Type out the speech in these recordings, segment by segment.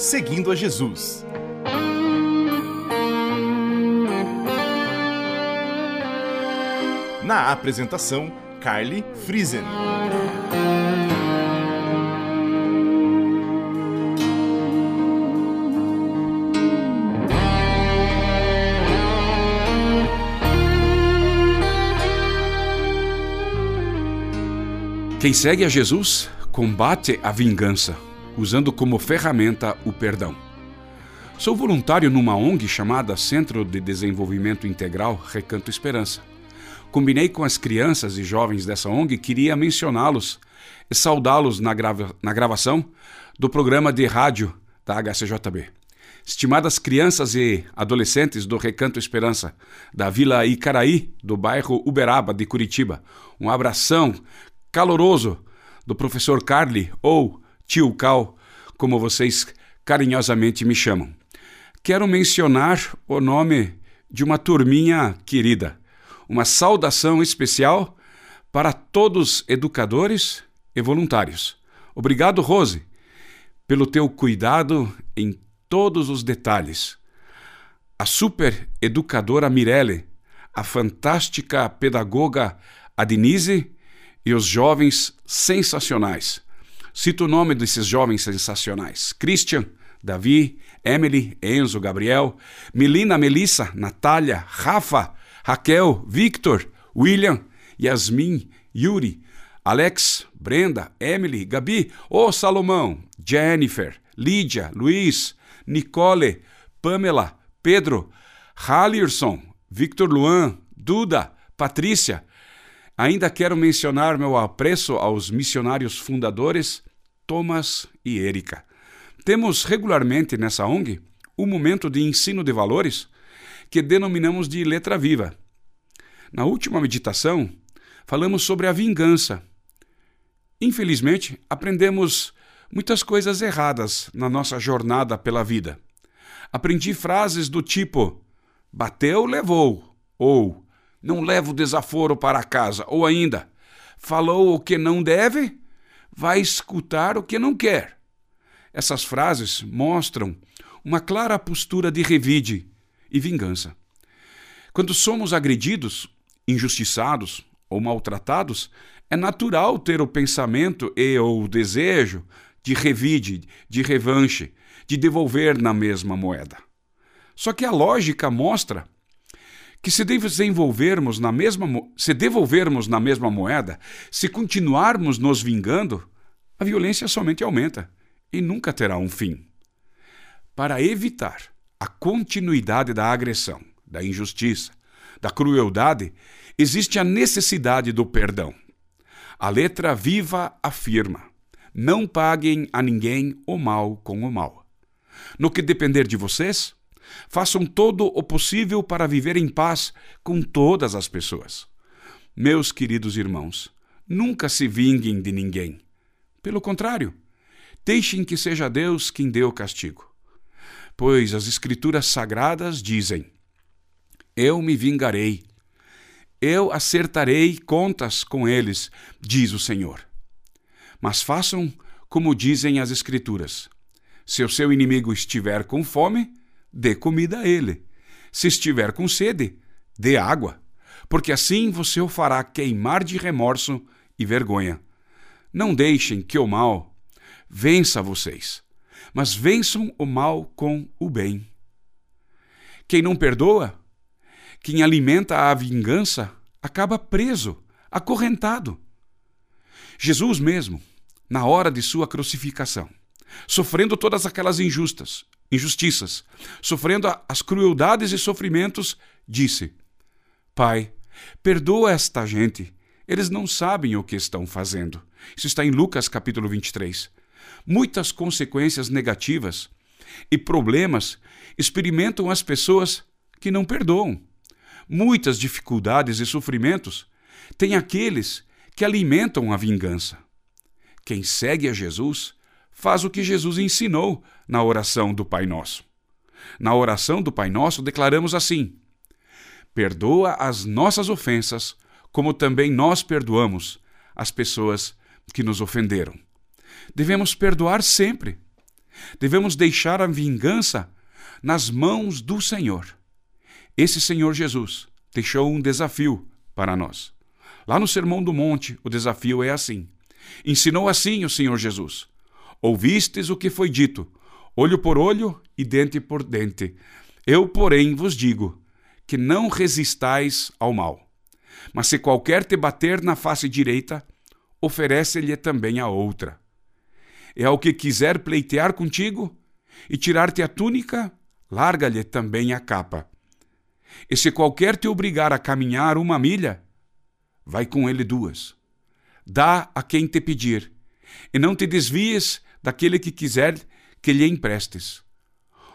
Seguindo a Jesus. Na apresentação, Carly Friesen. Quem segue a Jesus combate a vingança, usando como ferramenta o perdão. Sou voluntário numa ONG chamada Centro de Desenvolvimento Integral Recanto Esperança. Combinei com as crianças e jovens dessa ONG e queria mencioná-los e saudá-los na, grava na gravação do programa de rádio da HCJB. Estimadas crianças e adolescentes do Recanto Esperança, da Vila Icaraí, do bairro Uberaba de Curitiba, um abração caloroso do professor Carly, ou tio Cal, como vocês carinhosamente me chamam. Quero mencionar o nome de uma turminha querida. Uma saudação especial para todos educadores e voluntários. Obrigado, Rose, pelo teu cuidado em todos os detalhes. A super educadora Mirelle, a fantástica pedagoga Adinise e os jovens sensacionais. Cito o nome desses jovens sensacionais: Christian, Davi, Emily, Enzo, Gabriel, Melina, Melissa, Natália, Rafa, Raquel, Victor, William, Yasmin, Yuri, Alex, Brenda, Emily, Gabi, oh, Salomão, Jennifer, Lídia, Luiz, Nicole, Pamela, Pedro, Hallerson, Victor Luan, Duda, Patrícia, Ainda quero mencionar meu apreço aos missionários fundadores Thomas e Erika. Temos regularmente nessa ONG um momento de ensino de valores que denominamos de letra viva. Na última meditação, falamos sobre a vingança. Infelizmente, aprendemos muitas coisas erradas na nossa jornada pela vida. Aprendi frases do tipo: bateu, levou, ou não leva o desaforo para casa. Ou ainda, falou o que não deve, vai escutar o que não quer. Essas frases mostram uma clara postura de revide e vingança. Quando somos agredidos, injustiçados ou maltratados, é natural ter o pensamento e ou o desejo de revide, de revanche, de devolver na mesma moeda. Só que a lógica mostra que se desenvolvermos na mesma se devolvermos na mesma moeda, se continuarmos nos vingando, a violência somente aumenta e nunca terá um fim. Para evitar a continuidade da agressão, da injustiça, da crueldade, existe a necessidade do perdão. A letra viva afirma: não paguem a ninguém o mal com o mal. No que depender de vocês, Façam todo o possível para viver em paz com todas as pessoas. Meus queridos irmãos, nunca se vinguem de ninguém. Pelo contrário, deixem que seja Deus quem dê o castigo. Pois as Escrituras sagradas dizem: Eu me vingarei, eu acertarei contas com eles, diz o Senhor. Mas façam como dizem as Escrituras: se o seu inimigo estiver com fome, dê comida a ele. Se estiver com sede, dê água, porque assim você o fará queimar de remorso e vergonha. Não deixem que o mal vença vocês, mas vençam o mal com o bem. Quem não perdoa, quem alimenta a vingança, acaba preso, acorrentado. Jesus mesmo, na hora de sua crucificação, sofrendo todas aquelas injustas, injustiças, sofrendo as crueldades e sofrimentos, disse: Pai, perdoa esta gente. Eles não sabem o que estão fazendo. Isso está em Lucas capítulo 23. Muitas consequências negativas e problemas experimentam as pessoas que não perdoam. Muitas dificuldades e sofrimentos têm aqueles que alimentam a vingança. Quem segue a Jesus faz o que Jesus ensinou na oração do Pai Nosso. Na oração do Pai Nosso, declaramos assim: Perdoa as nossas ofensas, como também nós perdoamos as pessoas que nos ofenderam. Devemos perdoar sempre. Devemos deixar a vingança nas mãos do Senhor. Esse Senhor Jesus deixou um desafio para nós. Lá no Sermão do Monte, o desafio é assim. Ensinou assim o Senhor Jesus: Ouvistes o que foi dito, olho por olho e dente por dente. Eu, porém, vos digo que não resistais ao mal. Mas se qualquer te bater na face direita, oferece-lhe também a outra. E ao que quiser pleitear contigo e tirar-te a túnica, larga-lhe também a capa. E se qualquer te obrigar a caminhar uma milha, vai com ele duas. Dá a quem te pedir, e não te desvies daquele que quiser que lhe emprestes.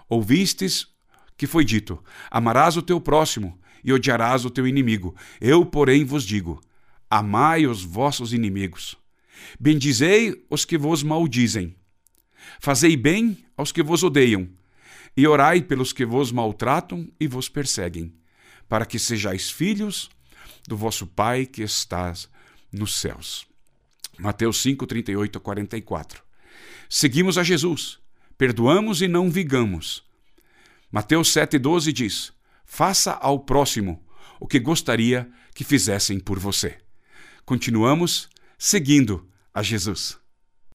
Ouvistes que foi dito: Amarás o teu próximo e odiarás o teu inimigo. Eu, porém, vos digo: Amai os vossos inimigos. Bendizei os que vos maldizem. Fazei bem aos que vos odeiam. E orai pelos que vos maltratam e vos perseguem, para que sejais filhos do vosso Pai que estás nos céus. Mateus 5, 38 a 44. Seguimos a Jesus, perdoamos e não vigamos. Mateus 7,12 diz: Faça ao próximo o que gostaria que fizessem por você. Continuamos seguindo a Jesus.